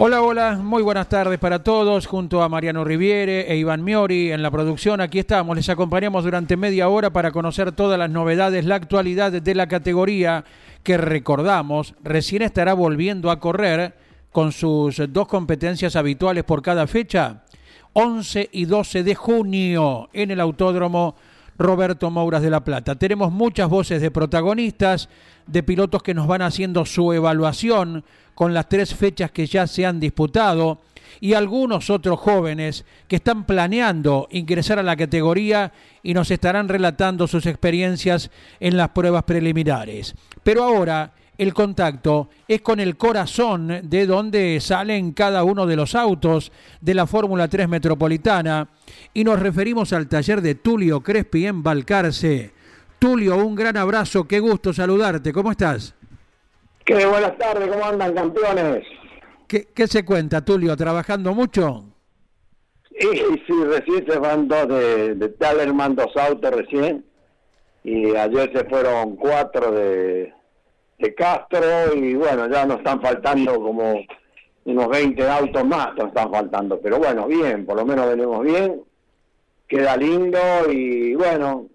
Hola, hola, muy buenas tardes para todos, junto a Mariano Riviere e Iván Miori en la producción. Aquí estamos, les acompañamos durante media hora para conocer todas las novedades, la actualidad de la categoría que recordamos recién estará volviendo a correr con sus dos competencias habituales por cada fecha, 11 y 12 de junio en el Autódromo Roberto Mouras de la Plata. Tenemos muchas voces de protagonistas, de pilotos que nos van haciendo su evaluación con las tres fechas que ya se han disputado y algunos otros jóvenes que están planeando ingresar a la categoría y nos estarán relatando sus experiencias en las pruebas preliminares. Pero ahora el contacto es con el corazón de donde salen cada uno de los autos de la Fórmula 3 Metropolitana y nos referimos al taller de Tulio Crespi en Balcarce. Tulio, un gran abrazo, qué gusto saludarte, ¿cómo estás? Qué buenas tardes, ¿cómo andan campeones? ¿Qué, se cuenta, Tulio? ¿Trabajando mucho? Sí, sí, recién se van dos de, de Talerman, dos autos recién. Y ayer se fueron cuatro de, de Castro y bueno, ya nos están faltando como unos 20 autos más, nos están faltando. Pero bueno, bien, por lo menos venimos bien. Queda lindo y bueno,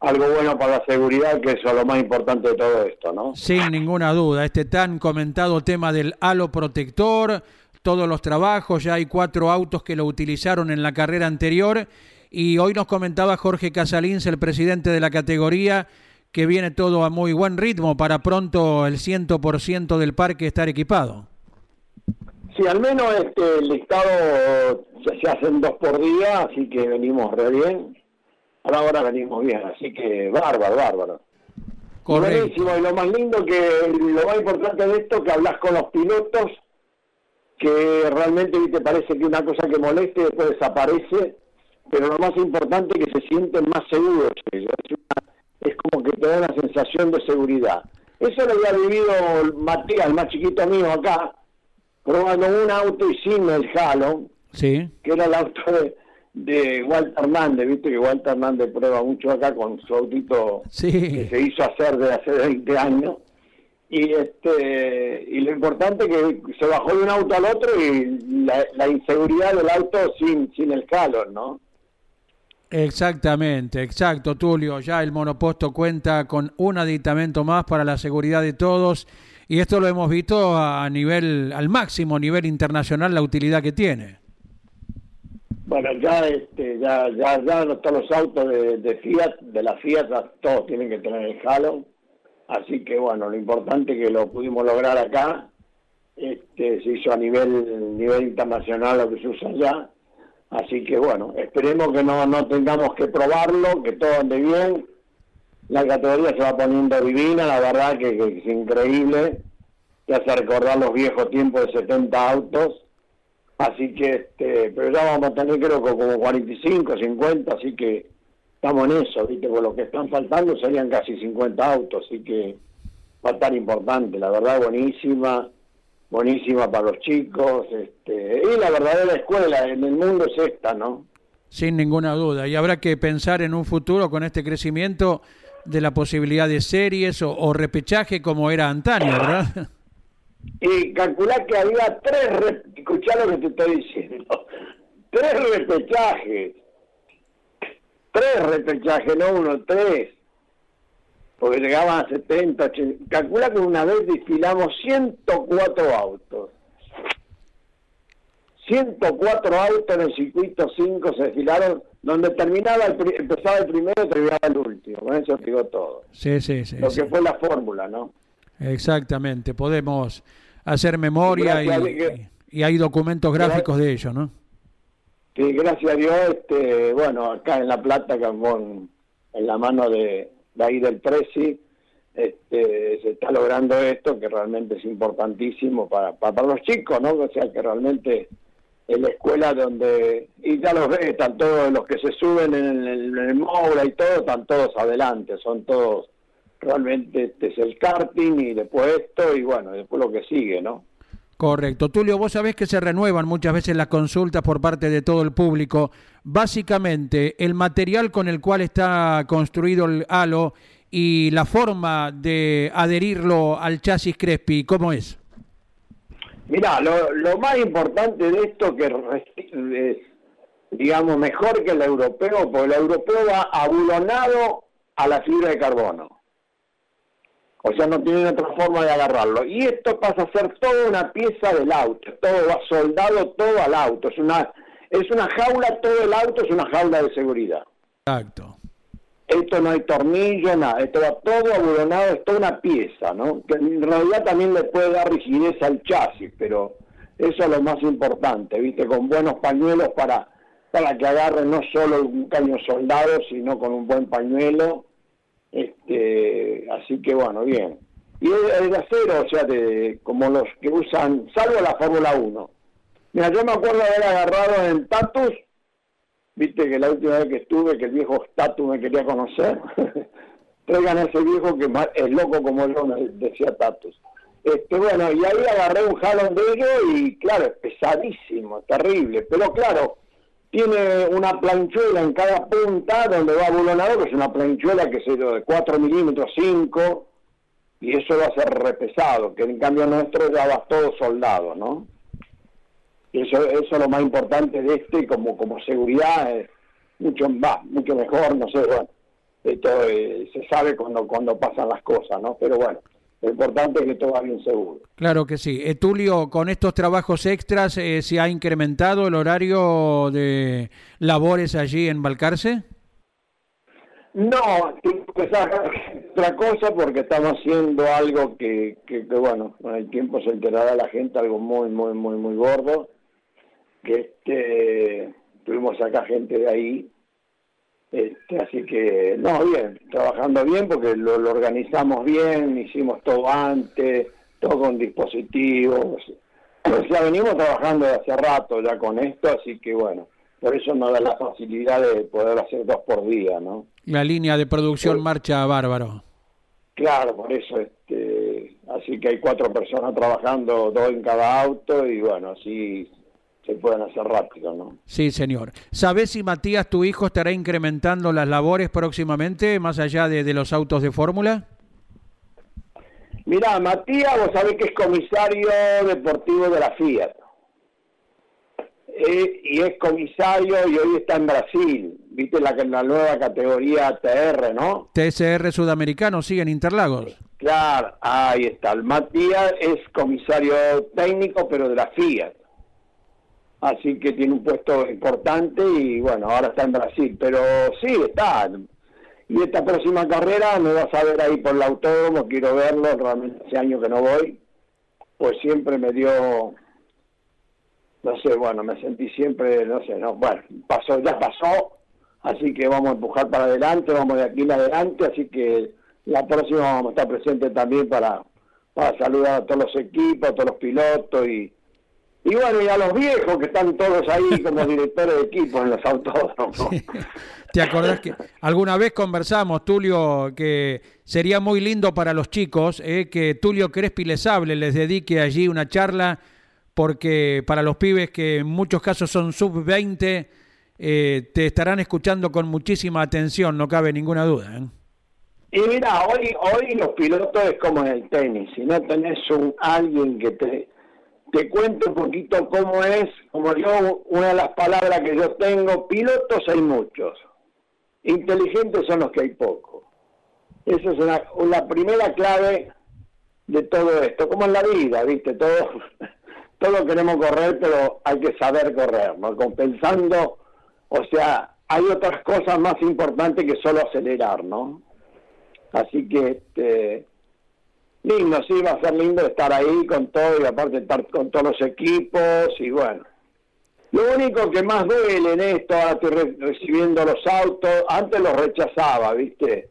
algo bueno para la seguridad, que eso es lo más importante de todo esto, ¿no? Sin ninguna duda, este tan comentado tema del halo protector, todos los trabajos, ya hay cuatro autos que lo utilizaron en la carrera anterior y hoy nos comentaba Jorge Casalins, el presidente de la categoría, que viene todo a muy buen ritmo para pronto el 100% del parque estar equipado. Sí, al menos este listado se hacen dos por día, así que venimos re bien ahora venimos bien, así que bárbaro, bárbaro. Buenísimo, y lo más lindo que, lo más importante de esto, que hablas con los pilotos, que realmente te parece que una cosa que moleste después desaparece, pero lo más importante es que se sienten más seguros. Es, como que te da una sensación de seguridad. Eso lo había vivido Matías, el más chiquito mío acá, probando un auto y sin el Halo, sí. que era el auto de, de Walter Hernández, viste que Walter Hernández prueba mucho acá con su autito que se hizo hacer de hace 20 años. Y este y lo importante es que se bajó de un auto al otro y la, inseguridad del auto sin, sin el calor, ¿no? Exactamente, exacto, Tulio. Ya el monoposto cuenta con un aditamento más para la seguridad de todos y esto lo hemos visto a nivel, al máximo nivel internacional, la utilidad que tiene. Bueno, ya este, ya, ya, ya todos los autos de, Fiat, de la Fiat, todos tienen que tener el halo. Así que bueno, lo importante es que lo pudimos lograr acá. Este, se hizo a nivel, nivel internacional lo que se usa allá. Así que bueno, esperemos que no, no tengamos que probarlo, que todo ande bien. La categoría se va poniendo divina, la verdad que, que es increíble. Te hace recordar los viejos tiempos de 70 autos Así que, este, pero ya vamos a tener creo que como 45, 50, así que estamos en eso, ¿viste? Por lo que están faltando serían casi 50 autos, así que va a estar importante, la verdad buenísima, buenísima para los chicos, este, y la verdadera escuela en el mundo es esta, ¿no? Sin ninguna duda, y habrá que pensar en un futuro con este crecimiento de la posibilidad de series o, o repechaje como era antaño, ¿verdad? y calcular que había tres, escuchá lo que te estoy diciendo, tres repechajes, tres repechajes, no uno, tres, porque llegaban a 70, 80, calcula que una vez desfilamos 104 autos. 104 autos en el circuito 5 se desfilaron, donde terminaba el, empezaba el primero y terminaba el último. Con eso digo todo. Sí, sí, sí. Lo que fue la fórmula, ¿no? Exactamente, podemos hacer memoria y, hay documentos gráficos de ello, ¿no? Sí, gracias a Dios, este, bueno, acá en La Plata, en, en la mano de, de ahí del Presi, este, se está logrando esto que realmente es importantísimo para, para, los chicos, ¿no? O sea, que realmente en la escuela donde, y ya los ves, están todos los que se suben en el, en y todo, están todos adelante, son todos, realmente este es el karting y después esto y bueno, después lo que sigue, ¿no? Correcto. Tulio, vos sabés que se renuevan muchas veces las consultas por parte de todo el público. Básicamente, el material con el cual está construido el halo y la forma de adherirlo al chasis Crespi, ¿cómo es? Mira, lo, más importante de esto que es, digamos, mejor que el europeo, porque el europeo va abulonado a la fibra de carbono. O sea, no tienen otra forma de agarrarlo. Y esto pasa a ser toda una pieza del auto, todo va soldado todo al auto. Es una, es una jaula, todo el auto es una jaula de seguridad. Exacto. Esto no hay tornillo, nada, esto va todo abulonado, es toda una pieza, ¿no? Que en realidad también le puede dar rigidez al chasis, pero eso es lo más importante, ¿viste? Con buenos pañuelos para, para que agarre no solo un caño soldado, sino con un buen pañuelo este, así que bueno, bien. Y es, de acero, o sea, de, como los que usan, salvo la Fórmula 1. Mira, yo me acuerdo haber agarrado en Tatus, viste que la última vez que estuve, que el viejo Tatus me quería conocer, traigan a ese viejo que es loco como yo, me decía Tatus. Este, bueno, y ahí agarré un jalón de ellos y claro, es pesadísimo, terrible, pero claro, tiene una planchuela en cada punta donde va bulonado, que es una planchuela que es de 4 milímetros, 5, y eso va a ser repesado, que en cambio nuestro ya va todo soldado, ¿no? Y eso, eso es lo más importante de este, como, como seguridad, es mucho, va, mucho mejor, no sé, bueno, esto eh, se sabe cuando, cuando pasan las cosas, ¿no? Pero bueno, lo importante es que todo va bien seguro. Claro que sí. Eh, Tulio, con estos trabajos extras, eh, ¿se ha incrementado el horario de labores allí en Balcarce? No, otra cosa porque estamos haciendo algo que, que, que, bueno, con el tiempo se enterará la gente, algo muy, muy, muy, muy gordo, que este, tuvimos acá gente de ahí este, así que, no, bien, trabajando bien porque lo, organizamos bien, hicimos todo antes, todo con dispositivos. Sea, venimos trabajando de hace rato ya con esto, así que bueno, por eso nos da la facilidad de poder hacer dos por día, ¿no? La línea de producción marcha bárbaro. Claro, por eso, este, así que hay cuatro personas trabajando, dos en cada auto y bueno, así se pueden hacer rápido, ¿no? Sí, señor. ¿Sabes si Matías, tu hijo, estará incrementando las labores próximamente, más allá de, los autos de fórmula? Mira, Matías, vos sabés que es comisario deportivo de la Fiat. Eh, y es comisario y hoy está en Brasil. Viste la, la nueva categoría TR, ¿no? TSR sudamericano, sigue en Interlagos. Claro, ahí está. El Matías es comisario técnico, pero de la Fiat así que tiene un puesto importante y bueno, ahora está en Brasil, pero sí, está. Y esta próxima carrera me vas a ver ahí por el autódromo, quiero verlo, realmente hace años que no voy, pues siempre me dio, no sé, bueno, me sentí siempre, no sé, no, bueno, pasó, ya pasó, así que vamos a empujar para adelante, vamos de aquí en adelante, así que la próxima vamos a estar presentes también para, para saludar a todos los equipos, a todos los pilotos y y bueno, y a los viejos que están todos ahí como directores de equipo en los autódromos. ¿Te acordás que alguna vez conversamos, Tulio, que sería muy lindo para los chicos eh, que Tulio Crespi les hable, les dedique allí una charla, porque para los pibes que en muchos casos son sub-20, eh, te estarán escuchando con muchísima atención, no cabe ninguna duda. ¿eh? Y mira, hoy, hoy los pilotos es como en el tenis, si no tenés un alguien que te te cuento un poquito cómo es, como yo, una de las palabras que yo tengo, pilotos hay muchos, inteligentes son los que hay pocos. Esa es una, primera clave de todo esto, como en la vida, ¿viste? Todos, todos queremos correr, pero hay que saber correr, ¿no? Compensando, o sea, hay otras cosas más importantes que solo acelerar, ¿no? Así que, este, lindo, sí, va a ser lindo estar ahí con todo y aparte estar con todos los equipos y bueno. Lo único que más duele en esto, ahora estoy recibiendo los autos, antes los rechazaba, ¿viste?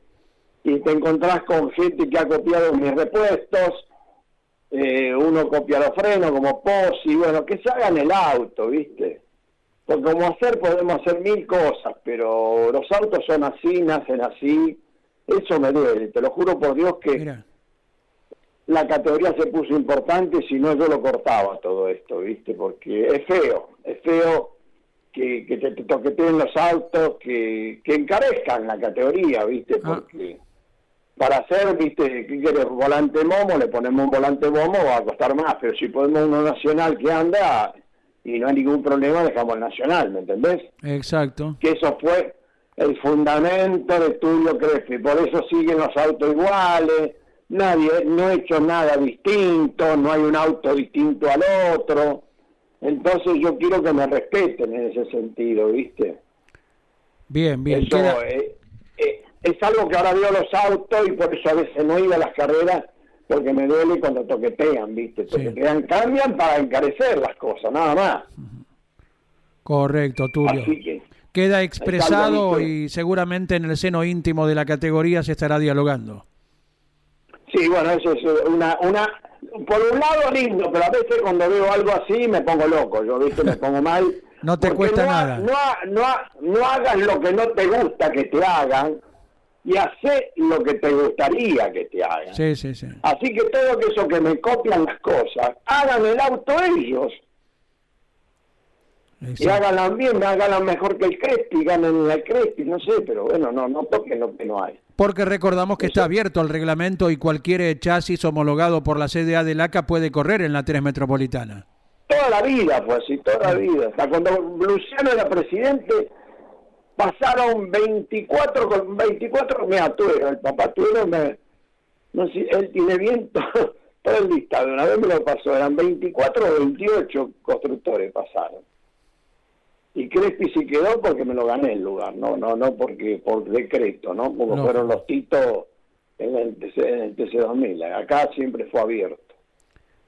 y te encontrás con gente que ha copiado mis repuestos, eh, uno copia los frenos como y bueno, que se hagan el auto, ¿viste? Porque como hacer podemos hacer mil cosas, pero los autos son así, nacen así, eso me duele, te lo juro por Dios que la categoría se puso importante, si no yo lo cortaba todo esto, ¿viste? Porque es feo, es feo que, que te, toqueteen los autos, que, que encarezcan la categoría, ¿viste? Ah. Porque para hacer, viste, ¿qué quieres? Volante momo, le ponemos un volante momo, va a costar más, pero si ponemos uno nacional que anda y no hay ningún problema, dejamos el nacional, ¿me entendés? Exacto. Que eso fue el fundamento de Tulio Crespi, por eso siguen los autos iguales, nadie, no he hecho nada distinto, no hay un auto distinto al otro, entonces yo quiero que me respeten en ese sentido, ¿viste? Bien, bien. Eso, es algo que ahora veo los autos y por eso a veces no iba a las carreras porque me duele cuando toquetean, ¿viste? Toquetean, cambian para encarecer las cosas, nada más. Correcto, Tulio. Queda expresado y seguramente en el seno íntimo de la categoría se estará dialogando. Sí, bueno, eso es una, una, por un lado lindo, pero a veces cuando veo algo así me pongo loco, yo, ¿viste? Me pongo mal. no te cuesta nada. No, no, no hagas lo que no te gusta que te hagan, y hace lo que te gustaría que te hagan. Sí, sí, sí. Así que todo eso que me copian las cosas, hagan el auto ellos. Y háganlo bien, háganlo mejor que el Crespi, ganen el Crespi, no sé, pero bueno, no, no toquen lo que no hay. Porque recordamos que está abierto el reglamento y cualquier chasis homologado por la CDA del ACA puede correr en la 3 Metropolitana. Toda la vida, pues sí, toda la vida. Hasta cuando Luciano era presidente, pasaron 24 con 24 me atuero, el papá tuero me no sé, él tiene bien todo, el listado, una vez me lo pasó, eran 24 o 28 constructores pasaron. Y Crespi se quedó porque me lo gané el lugar, no, no, no porque por decreto, ¿no? Como fueron los titos en el, TC2000, acá siempre fue abierto.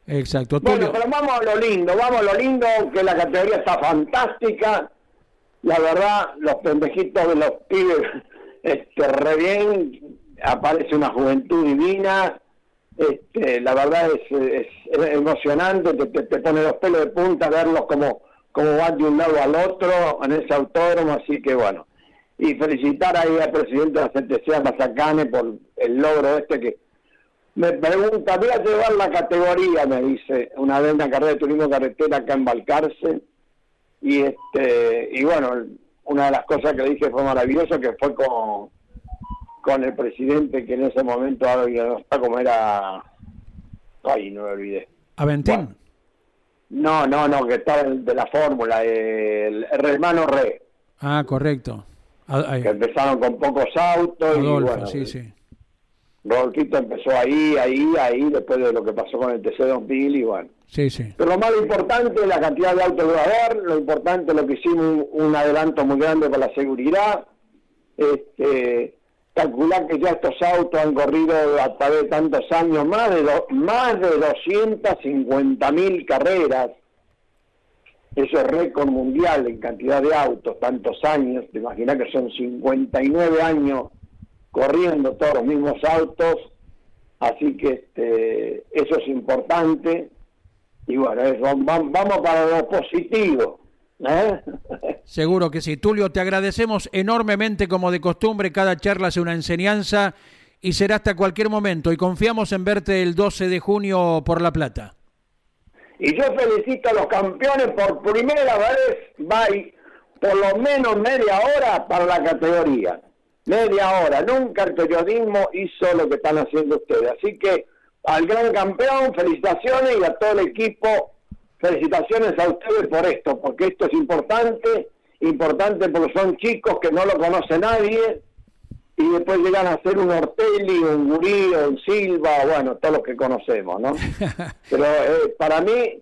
Exacto. Bueno, pero vamos a lo lindo, vamos a lo lindo, que la categoría está fantástica la verdad, los pendejitos de los pibes, este, re bien, aparece una juventud divina, este, la verdad es, emocionante, te, te, pone los pelos de punta verlos como, como van de un lado al otro en ese autódromo, así que bueno. Y felicitar ahí al presidente de la CTC, Mazacane, por el logro este que me pregunta, voy a llevar la categoría, me dice, una vez en la carrera de turismo carretera acá en Balcarce, y este y bueno una de las cosas que le dije fue maravilloso que fue con con el presidente que en ese momento ahora no está como era ay no me olvidé. Aventín no no no que está de la fórmula el, hermano Re ah correcto que empezaron con pocos autos y bueno sí sí Rodolfito empezó ahí, ahí, ahí, después de lo que pasó con el TC2000 y bueno. Sí, sí. Pero lo más importante es la cantidad de autos que va a haber, lo importante es lo que hicimos un, adelanto muy grande para la seguridad. Este, calcular que ya estos autos han corrido a través de tantos años, más de, más de 250 mil carreras. Eso es récord mundial en cantidad de autos, tantos años. Te imaginas que son 59 años corriendo todos los mismos autos, así que este, eso es importante y bueno, vamos para lo positivo. ¿Eh? Seguro que sí. Tulio, te agradecemos enormemente como de costumbre, cada charla es una enseñanza y será hasta cualquier momento y confiamos en verte el 12 de junio por La Plata. Y yo felicito a los campeones por primera vez, bye, por lo menos media hora para la categoría media hora. Nunca el periodismo hizo lo que están haciendo ustedes. Así que al gran campeón, felicitaciones y a todo el equipo, felicitaciones a ustedes por esto, porque esto es importante, importante porque son chicos que no lo conoce nadie y después llegan a ser un Ortelli, un Gurío, un Silva, bueno, todos los que conocemos, ¿no? Pero eh, para mí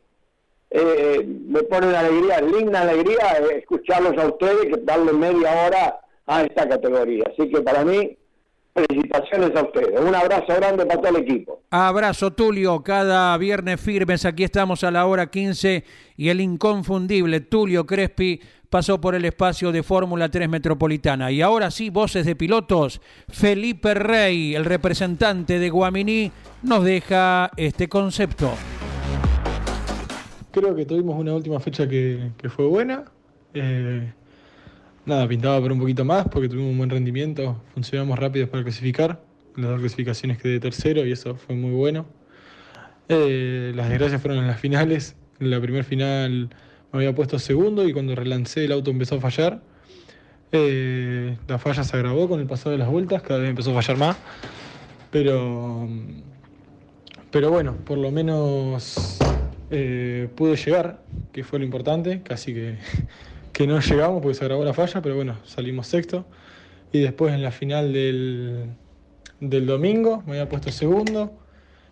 eh, me pone una alegría, linda alegría eh, escucharlos a ustedes, que darle media hora a esta categoría. Así que para mí, felicitaciones a ustedes. Un abrazo grande para todo el equipo. Abrazo, Tulio. Cada viernes firmes, aquí estamos a la hora 15 y el inconfundible Tulio Crespi pasó por el espacio de Fórmula 3 Metropolitana. Y ahora sí, voces de pilotos. Felipe Rey, el representante de Guaminí, nos deja este concepto. Creo que tuvimos una última fecha que, fue buena. Eh, nada, pintaba por un poquito más porque tuvimos un buen rendimiento, funcionamos rápido para clasificar. Las dos clasificaciones quedé tercero y eso fue muy bueno. Eh, las desgracias fueron en las finales. En la primera final me había puesto segundo y cuando relancé el auto empezó a fallar. Eh, la falla se agravó con el paso de las vueltas, cada vez empezó a fallar más. Pero, pero bueno, por lo menos eh, pude llegar, que fue lo importante, casi que, que no llegamos porque se agravó la falla, pero bueno, salimos sexto. Y después en la final del, del domingo me había puesto segundo.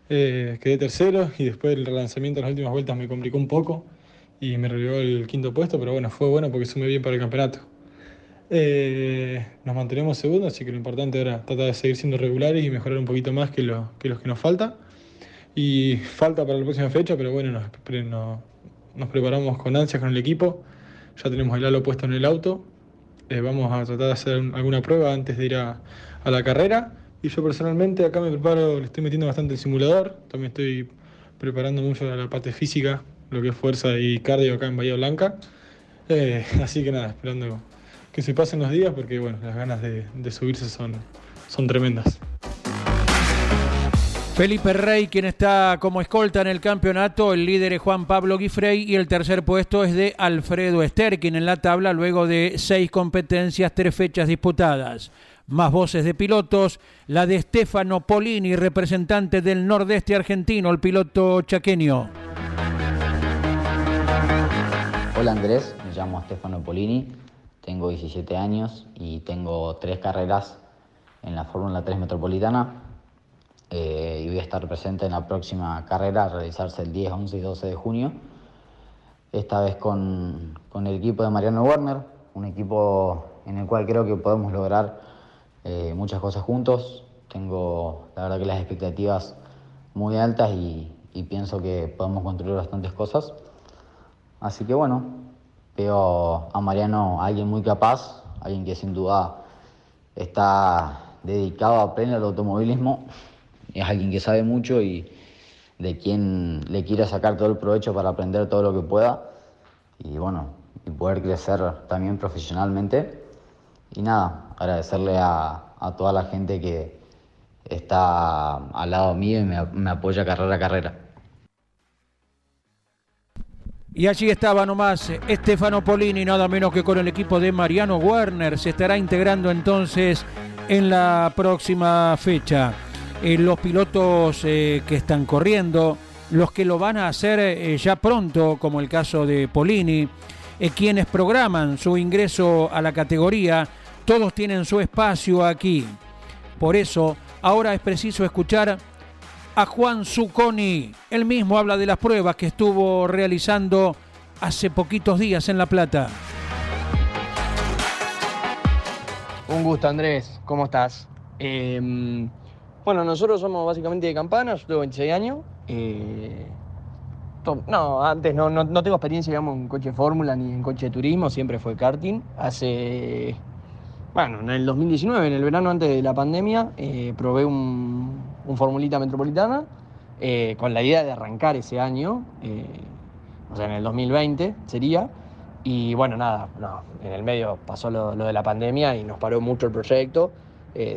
Eh, quedé tercero y después el relanzamiento en las últimas vueltas me complicó un poco y me relegó el quinto puesto, pero bueno, fue bueno porque sumé bien para el campeonato. Eh, nos mantenemos segundos, así que lo importante era tratar de seguir siendo regulares y mejorar un poquito más que, lo, que los que nos falta. Y falta para la próxima fecha, pero bueno, nos, nos preparamos con ansias con el equipo. Ya tenemos el halo puesto en el auto. Eh, vamos a tratar de hacer alguna prueba antes de ir a, a la carrera y yo personalmente acá me preparo, le estoy metiendo bastante el simulador, también estoy preparando mucho la parte física, lo que es fuerza y cardio acá en Bahía Blanca. Eh, así que nada, esperando que se pasen los días porque bueno, las ganas de, subirse son, son tremendas. Felipe Rey, quien está como escolta en el campeonato, el líder es Juan Pablo Guifrey y el tercer puesto es de Alfredo Sterkin en la tabla luego de seis competencias, tres fechas disputadas. Más voces de pilotos, la de Stefano Polini, representante del nordeste argentino, el piloto chaqueño. Hola Andrés, me llamo Stefano Polini, tengo 17 años y tengo tres carreras en la Fórmula 3 Metropolitana eh, y voy a estar presente en la próxima carrera a realizarse el 10, 11 y 12 de junio, esta vez con, con el equipo de Mariano Werner, un equipo en el cual creo que podemos lograr eh, muchas cosas juntos. Tengo, la verdad, que las expectativas muy altas y, pienso que podemos construir bastantes cosas. Así que bueno, veo a Mariano alguien muy capaz, alguien que sin duda está dedicado a pleno al automovilismo. Es alguien que sabe mucho y de quien le quiere sacar todo el provecho para aprender todo lo que pueda y bueno, y poder crecer también profesionalmente. Y nada, agradecerle a, toda la gente que está al lado mío y me, apoya carrera a carrera. Y allí estaba nomás Estefano Polini, nada menos que con el equipo de Mariano Werner. Se estará integrando entonces en la próxima fecha. Eh, los pilotos eh, que están corriendo, los que lo van a hacer eh, ya pronto, como el caso de Polini, quienes programan su ingreso a la categoría, todos tienen su espacio aquí. Por eso, ahora es preciso escuchar a Juan Zucconi. Él mismo habla de las pruebas que estuvo realizando hace poquitos días en La Plata. Un gusto, Andrés. ¿Cómo estás? Em, bueno, nosotros somos básicamente de Campana, yo tengo 26 años. Eh, no, antes no, no, no, tengo experiencia, digamos, en coche fórmula ni en coche de turismo, siempre fue karting. Hace bueno, en el 2019, en el verano antes de la pandemia, eh, probé un, Formulita Metropolitana eh, con la idea de arrancar ese año, eh, o sea, en el 2020 sería. Y bueno, nada, no, en el medio pasó lo, de la pandemia y nos paró mucho el proyecto,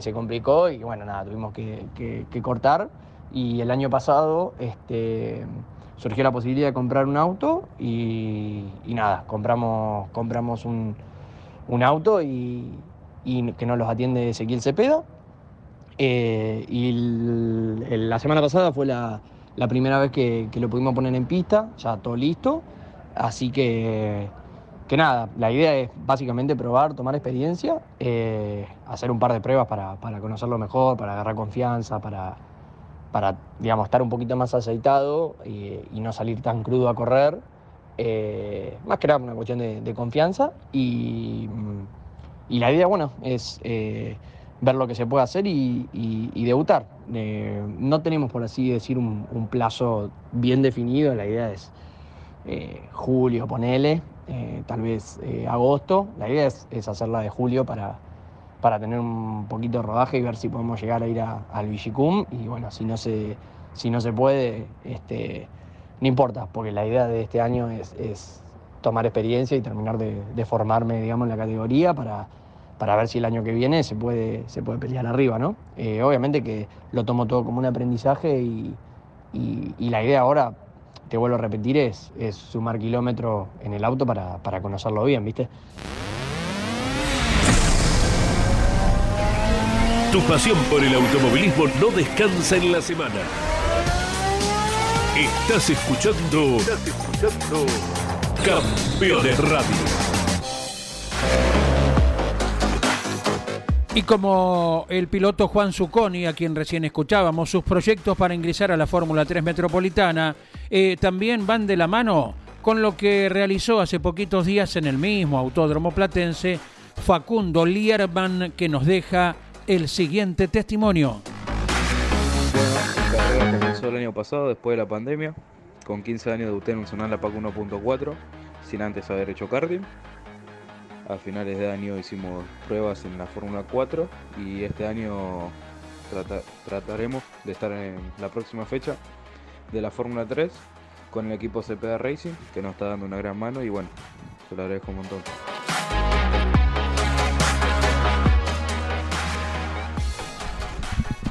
se complicó y bueno, nada, tuvimos que, cortar. Y el año pasado este, surgió la posibilidad de comprar un auto y, nada, compramos, compramos un, un auto y, que nos los atiende Ezequiel Cepeda. Eh, y la semana pasada fue la, primera vez que, lo pudimos poner en pista, ya todo listo. Así que, que nada, la idea es básicamente probar, tomar experiencia, eh, hacer un par de pruebas para, conocerlo mejor, para agarrar confianza, para, para digamos, estar un poquito más aceitado y, no salir tan crudo a correr. Eh, más que nada una cuestión de confianza y y la idea, bueno, es eh, ver lo que se puede hacer y, debutar. No tenemos, por así decir, un, plazo bien definido, la idea es julio, ponele, eh, tal vez eh, agosto. La idea es, hacerla de julio para, para tener un poquito de rodaje y ver si podemos llegar a ir al Vigicum. Y bueno, si no se, si no se puede, este, no importa, porque la idea de este año es, tomar experiencia y terminar de, formarme, digamos, en la categoría para, para ver si el año que viene se puede, se puede pelear arriba, ¿no? Eh, obviamente que lo tomo todo como un aprendizaje y, la idea ahora, te vuelvo a repetir, es, es sumar kilómetros en el auto para, para conocerlo bien, ¿viste? Tu pasión por el automovilismo no descansa en la semana. Estás escuchando. Estás escuchando. Campeones Radio. Y como el piloto Juan Zucconi, a quien recién escuchábamos, sus proyectos para ingresar a la Fórmula 3 Metropolitana eh, también van de la mano con lo que realizó hace poquitos días en el mismo Autódromo Platense Facundo Lierman, que nos deja el siguiente testimonio el año pasado, después de la pandemia. Con 15 años debuté en un Sonal la PAC 1.4, sin antes haber hecho karting. A finales de año hicimos pruebas en la Fórmula 4 y este año trataremos de estar en la próxima fecha de la Fórmula 3 con el equipo CPA Racing, que nos está dando una gran mano y bueno, se lo agradezco un montón.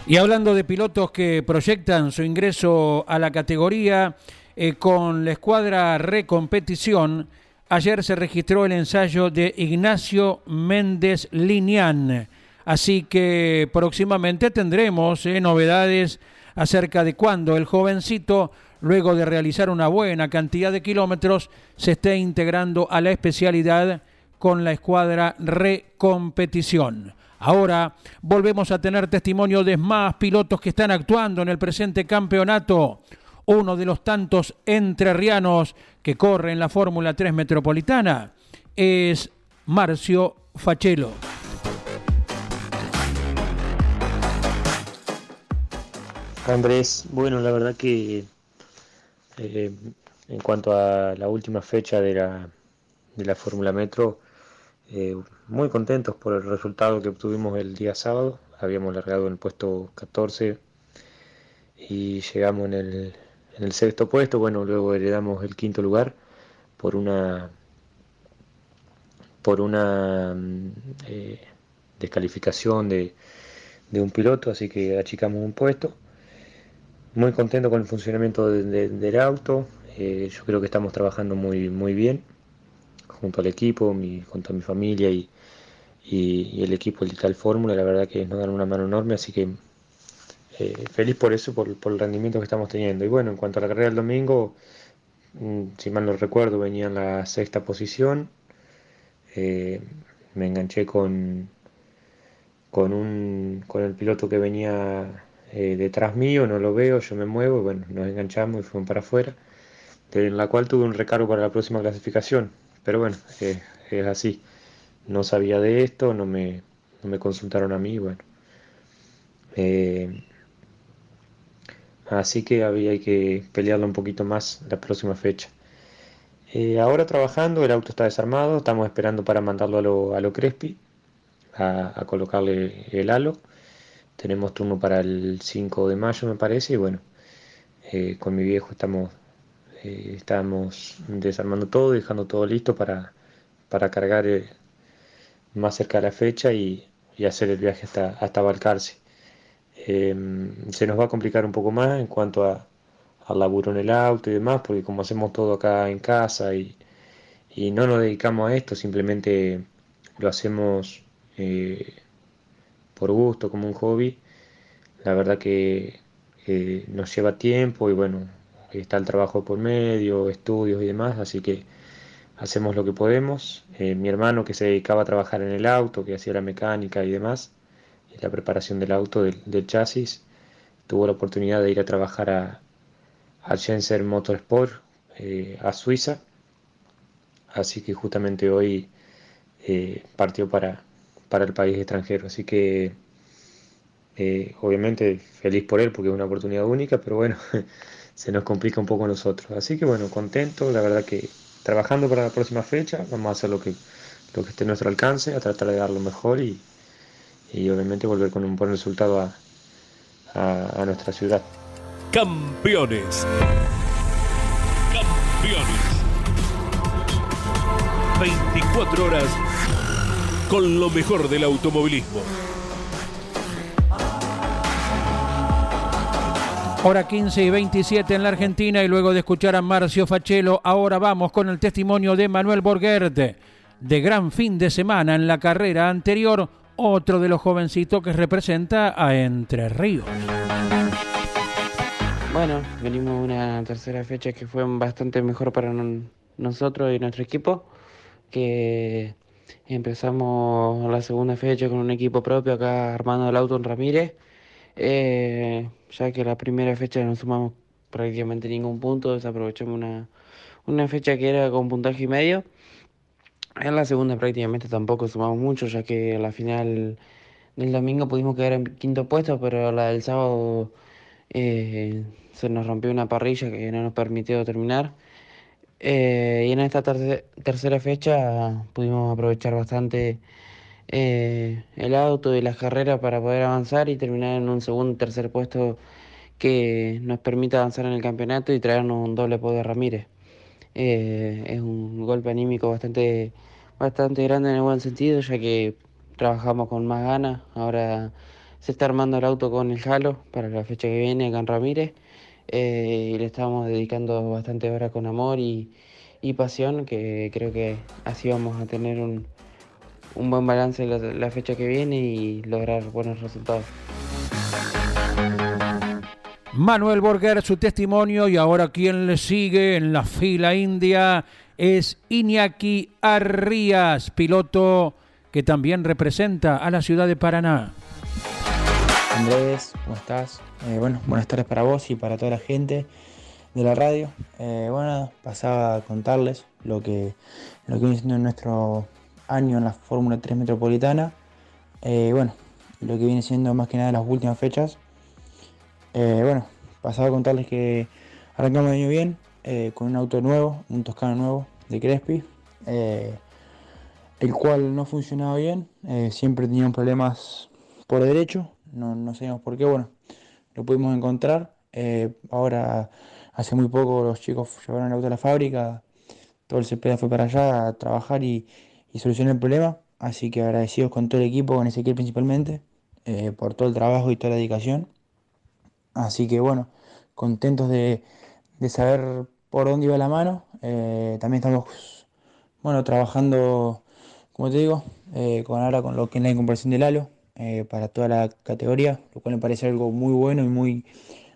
Y hablando de pilotos que proyectan su ingreso a la categoría eh, con la escuadra Recompetición, ayer se registró el ensayo de Ignacio Méndez Linian. Así que próximamente tendremos eh, novedades acerca de cuándo el jovencito, luego de realizar una buena cantidad de kilómetros, se esté integrando a la especialidad con la escuadra Recompetición. Ahora volvemos a tener testimonio de más pilotos que están actuando en el presente campeonato. Uno de los tantos entrerrianos que corre en la Fórmula 3 Metropolitana es Marcio Fachelo. Andrés, bueno, la verdad que eh, en cuanto a la última fecha de la, de la Fórmula Metro, eh, muy contentos por el resultado que obtuvimos el día sábado. Habíamos largado en el puesto 14 y llegamos en el, en el sexto puesto. Bueno, luego heredamos el quinto lugar por una por una mm, eh, descalificación de, de, un piloto, así que achicamos un puesto. Muy contento con el funcionamiento del auto. Eh, yo creo que estamos trabajando muy, muy bien junto al equipo, junto a mi familia y, el equipo de tal fórmula, la verdad que nos dan una mano enorme, así que eh, feliz por eso, por, el rendimiento que estamos teniendo. Y bueno, en cuanto a la carrera del domingo, mm, si mal no recuerdo, venía en la sexta posición, eh, me enganché con, con, un, con el piloto que venía eh, detrás mío, no lo veo, yo me muevo, bueno, nos enganchamos y fuimos para afuera, en la cual tuve un recargo para la próxima clasificación pero bueno, es así. No sabía de esto, no me, no me consultaron a mí, bueno. Así que había que pelearlo un poquito más la próxima fecha. Eh, ahora trabajando, el auto está desarmado, estamos esperando para mandarlo a lo, a lo Crespi, a, colocarle el halo. Tenemos turno para el 5 de mayo, me parece, y bueno, con mi viejo estamos eh, estamos desarmando todo, dejando todo listo para, para cargar eh, más cerca de la fecha y, hacer el viaje hasta, hasta Balcarce. Em, se nos va a complicar un poco más en cuanto a, al laburo en el auto y demás, porque como hacemos todo acá en casa y, no nos dedicamos a esto, simplemente lo hacemos eh, por gusto, como un hobby, la verdad que nos lleva tiempo y bueno, está el trabajo por medio, estudios y demás, así que hacemos lo que podemos. Eh, mi hermano que se dedicaba a trabajar en el auto, que hacía la mecánica y demás, y la preparación del auto, del, chasis, tuvo la oportunidad de ir a trabajar a, a Motorsport, eh, a Suiza, así que justamente hoy eh, partió para, para el país extranjero, así que obviamente feliz por él porque es una oportunidad única, pero bueno, se nos complica un poco a nosotros. Así que bueno, contento, la verdad que trabajando para la próxima fecha, vamos a hacer lo que, lo que esté a nuestro alcance, a tratar de dar lo mejor y, y obviamente volver con un buen resultado a, a, a nuestra ciudad. Campeones. Campeones. 24 horas con lo mejor del automovilismo. Hora 15 y 27 en la Argentina y luego de escuchar a Marcio Fachelo, ahora vamos con el testimonio de Manuel Borgert, de gran fin de semana en la carrera anterior, otro de los jovencitos que representa a Entre Ríos. Bueno, venimos una tercera fecha que fue bastante mejor para nosotros y nuestro equipo, que empezamos la segunda fecha con un equipo propio acá armando el auto en Ramírez, eh, ya que la primera fecha no sumamos prácticamente ningún punto, desaprovechamos una, una fecha que era con puntaje y medio. En la segunda prácticamente tampoco sumamos mucho, ya que la final del domingo pudimos quedar en quinto puesto, pero la del sábado eh, se nos rompió una parrilla que no nos permitió terminar. Eh, y en esta tercera fecha pudimos aprovechar bastante eh, el auto y las carreras para poder avanzar y terminar en un segundo y tercer puesto que nos permita avanzar en el campeonato y traernos un doble podio a Ramírez. es un golpe anímico bastante, bastante grande en el buen sentido, ya que trabajamos con más ganas. Ahora se está armando el auto con el Jalo para la fecha que viene acá Ramírez. Eh, y le estamos dedicando bastante horas con amor y, y, pasión, que creo que así vamos a tener un, un buen balance la, la fecha que viene y lograr buenos resultados. Manuel Borger, su testimonio, y ahora quien le sigue en la fila india es Iñaki Arrías, piloto que también representa a la ciudad de Paraná. Andrés, ¿cómo estás? Eh, bueno, buenas tardes para vos y para toda la gente de la radio. Eh, bueno, pasaba a contarles lo que, lo que viene siendo nuestro año en la Fórmula 3 Metropolitana. Eh, bueno, lo que viene siendo más que nada las últimas fechas. Eh, bueno, pasaba a contarles que arrancamos el año bien, eh, con un auto nuevo, un Toscano nuevo de Crespi, el cual no funcionaba bien, siempre teníamos problemas por derecho, no, no sabíamos por qué, bueno, lo pudimos encontrar. ahora, hace muy poco, los chicos llevaron el auto a la fábrica, todo el CPA fue para allá a trabajar y, y solucionar el problema. Así que agradecidos con todo el equipo, con Ezequiel principalmente, eh, por todo el trabajo y toda la dedicación. Así que bueno, contentos de, de saber por dónde iba la mano. Eh, también estamos bueno, trabajando, como te digo, eh, con ahora con lo que es la incorporación del halo para toda la categoría, lo cual me parece algo muy bueno y muy,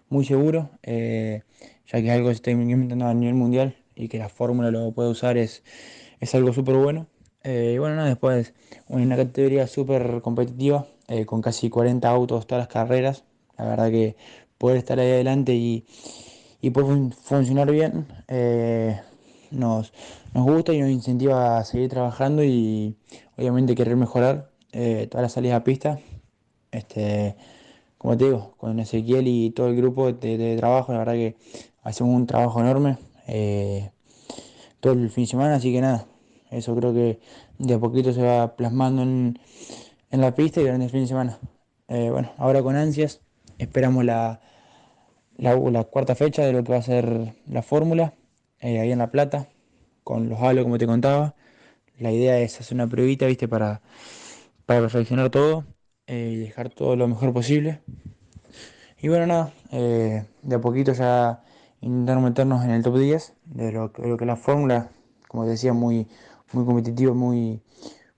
muy seguro, ya que es algo que se está implementando a nivel mundial y que la fórmula lo puede usar es, es algo súper bueno. Eh, y bueno, nada, después una categoría súper competitiva, eh, con casi 40 autos todas las carreras. La verdad que poder estar ahí adelante y, y poder funcionar bien eh, nos, nos gusta y nos incentiva a seguir trabajando y obviamente querer mejorar todas las salidas a pista. Este, como te digo, con Ezequiel y todo el grupo de, trabajo, la verdad que hacemos un trabajo enorme todo el fin de semana, así que nada, eso creo que de a poquito se va plasmando en, la pista y durante el fin de semana. Eh, bueno, ahora con ansias esperamos la, la, cuarta fecha de lo que va a ser la fórmula, eh, ahí en La Plata, con los halos como te contaba. La idea es hacer una pruebita, viste, para, para perfeccionar todo eh, y dejar todo lo mejor posible. Y bueno, nada, de a poquito ya intentar meternos en el top 10 de lo, lo que es la fórmula, como decía, muy, muy competitivo, muy,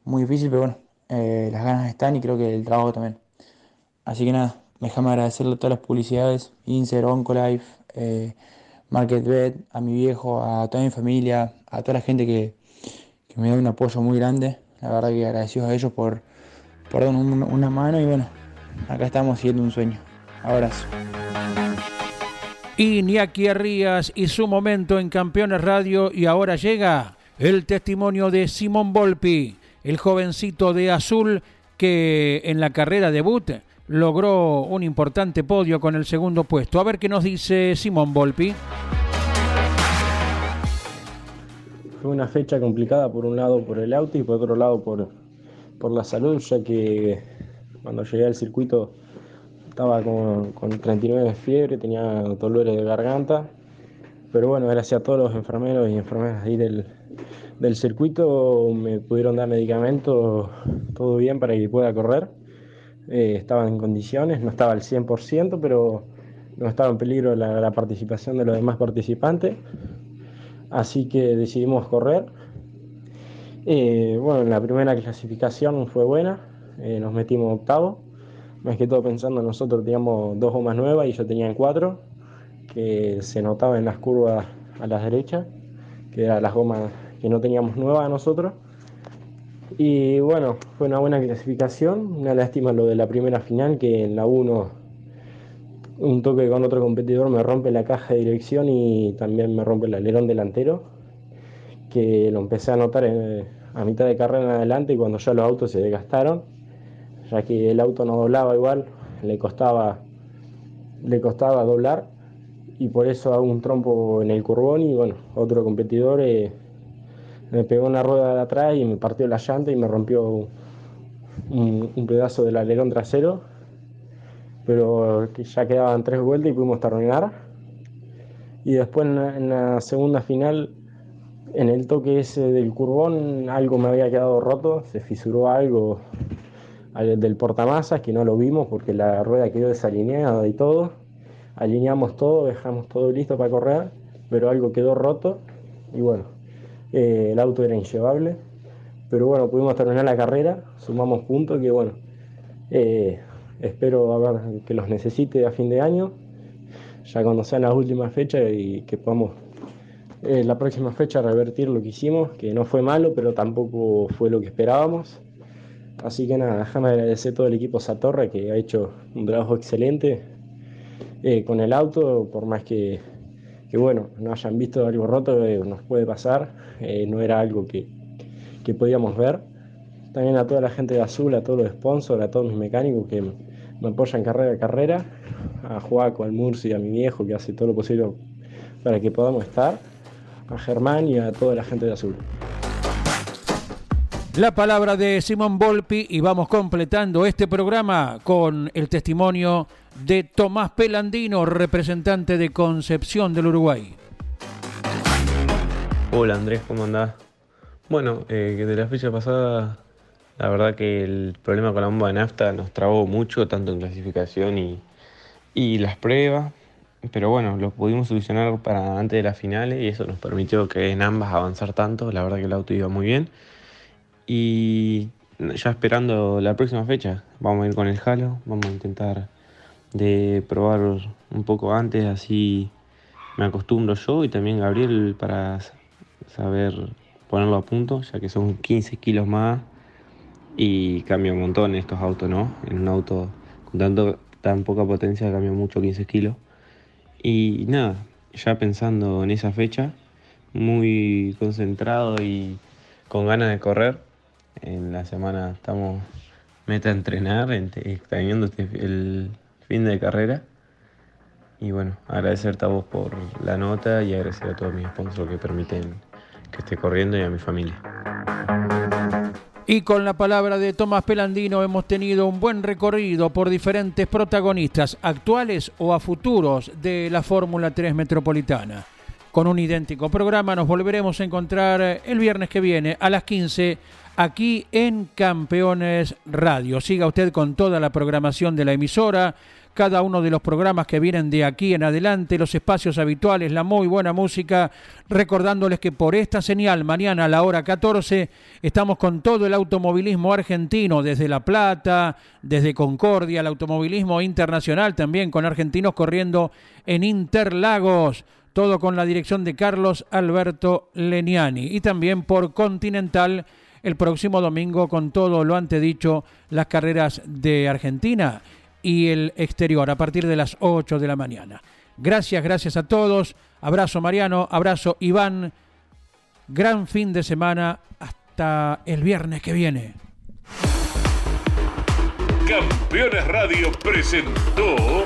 muy difícil, pero bueno, eh, las ganas están y creo que el trabajo también. Así que nada, déjame agradecerle todas las publicidades, Inser, Oncolife, eh, MarketBet, a mi viejo, a toda mi familia, a toda la gente que, que me da un apoyo muy grande. La verdad que agradecidos a ellos por, por darnos una mano y bueno, acá estamos siguiendo un sueño. Abrazo. Iñaki Arrías y su momento en Campeones Radio y ahora llega el testimonio de Simón Volpi, el jovencito de azul que en la carrera debut logró un importante podio con el segundo puesto. A ver qué nos dice Simón Volpi. fue una fecha complicada por un lado por el auto y por otro lado por, por la salud, ya que cuando llegué al circuito estaba con, con 39 de fiebre, tenía dolores de garganta, pero bueno, gracias a todos los enfermeros y enfermeras ahí del, del circuito me pudieron dar medicamentos, todo bien para que pueda correr. Eh, estaba en condiciones, no estaba al 100%, pero no estaba en peligro la, participación de los demás participantes. Así que decidimos correr. Eh, bueno, la primera clasificación fue buena, eh, nos metimos octavo, más que todo pensando nosotros teníamos dos gomas nuevas y yo tenía cuatro, que se notaba en las curvas a la derecha, que eran las gomas que no teníamos nuevas nosotros. Y bueno, fue una buena clasificación, una lástima lo de la primera final, que en la 1 un toque con otro competidor me rompe la caja de dirección y también me rompe el alerón delantero, que lo empecé a notar en, a mitad de carrera en adelante y cuando ya los autos se desgastaron, ya que el auto no doblaba igual, le costaba, le costaba doblar y por eso hago un trompo en el curbón y bueno, otro competidor eh, me pegó una rueda de atrás y me partió la llanta y me rompió un, pedazo del alerón trasero pero ya quedaban tres vueltas y pudimos terminar. Y después en la, en la, segunda final, en el toque ese del curbón, algo me había quedado roto, se fisuró algo del portamasas que no lo vimos porque la rueda quedó desalineada y todo. Alineamos todo, dejamos todo listo para correr, pero algo quedó roto y bueno, eh, el auto era inllevable. Pero bueno, pudimos terminar la carrera, sumamos puntos que bueno, eh, espero que los necesite a fin de año, ya cuando sean las últimas fechas y que podamos eh, la próxima fecha revertir lo que hicimos, que no fue malo, pero tampoco fue lo que esperábamos. Así que nada, déjame agradecer todo el equipo Satorra que ha hecho un trabajo excelente con el auto, por más que, que, bueno, no hayan visto algo roto, eh, nos puede pasar, no era algo que, que podíamos ver. También a toda la gente de Azul, a todos los sponsors, a todos mis mecánicos que me apoyan carrera a carrera, a Juaco, al Murci, a mi viejo que hace todo lo posible para que podamos estar, a Germán y a toda la gente de Azul. La palabra de Simón Volpi y vamos completando este programa con el testimonio de Tomás Pelandino, representante de Concepción del Uruguay. Hola Andrés, ¿cómo andás? Bueno, eh, de la fecha pasada la verdad que el problema con la bomba de nafta nos trabó mucho, tanto en clasificación y, y las pruebas. Pero bueno, lo pudimos solucionar para antes de las finales y eso nos permitió que en ambas avanzar tanto. La verdad que el auto iba muy bien. Y ya esperando la próxima fecha, vamos a ir con el Halo. Vamos a intentar de probar un poco antes, así me acostumbro yo y también Gabriel para saber ponerlo a punto, ya que son 15 kilos más y cambia un montón estos autos, ¿no? En un auto con tanto, tan poca potencia cambia mucho 15 kilos. Y nada, ya pensando en esa fecha, muy concentrado y con ganas de correr. En la semana estamos meta a entrenar, extrañando este, el fin de carrera. Y bueno, agradecerte a vos por la nota y agradecer a todos mis sponsors que permiten que esté corriendo y a mi familia. Y con la palabra de Tomás Pelandino hemos tenido un buen recorrido por diferentes protagonistas actuales o a futuros de la Fórmula 3 Metropolitana. Con un idéntico programa. Nos volveremos a encontrar el viernes que viene a las 15 aquí en Campeones Radio. Siga usted con toda la programación de la emisora cada uno de los programas que vienen de aquí en adelante, los espacios habituales, la muy buena música, recordándoles que por esta señal mañana a la hora 14 estamos con todo el automovilismo argentino, desde La Plata, desde Concordia, el automovilismo internacional también con argentinos corriendo en Interlagos todo con la dirección de Carlos Alberto Leniani y también por Continental el próximo domingo con todo lo antedicho las carreras de Argentina y el exterior a partir de las 8 de la mañana. Gracias, gracias a todos. Abrazo Mariano, abrazo Iván. Gran fin de semana hasta el viernes que viene. Campeones Radio presentó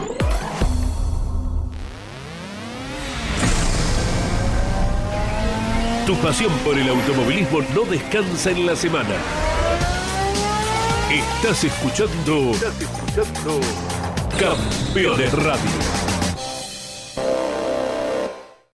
Tu pasión por el automovilismo no descansa en la semana. Estás escuchando. Estás escuchando. Campeones Radio.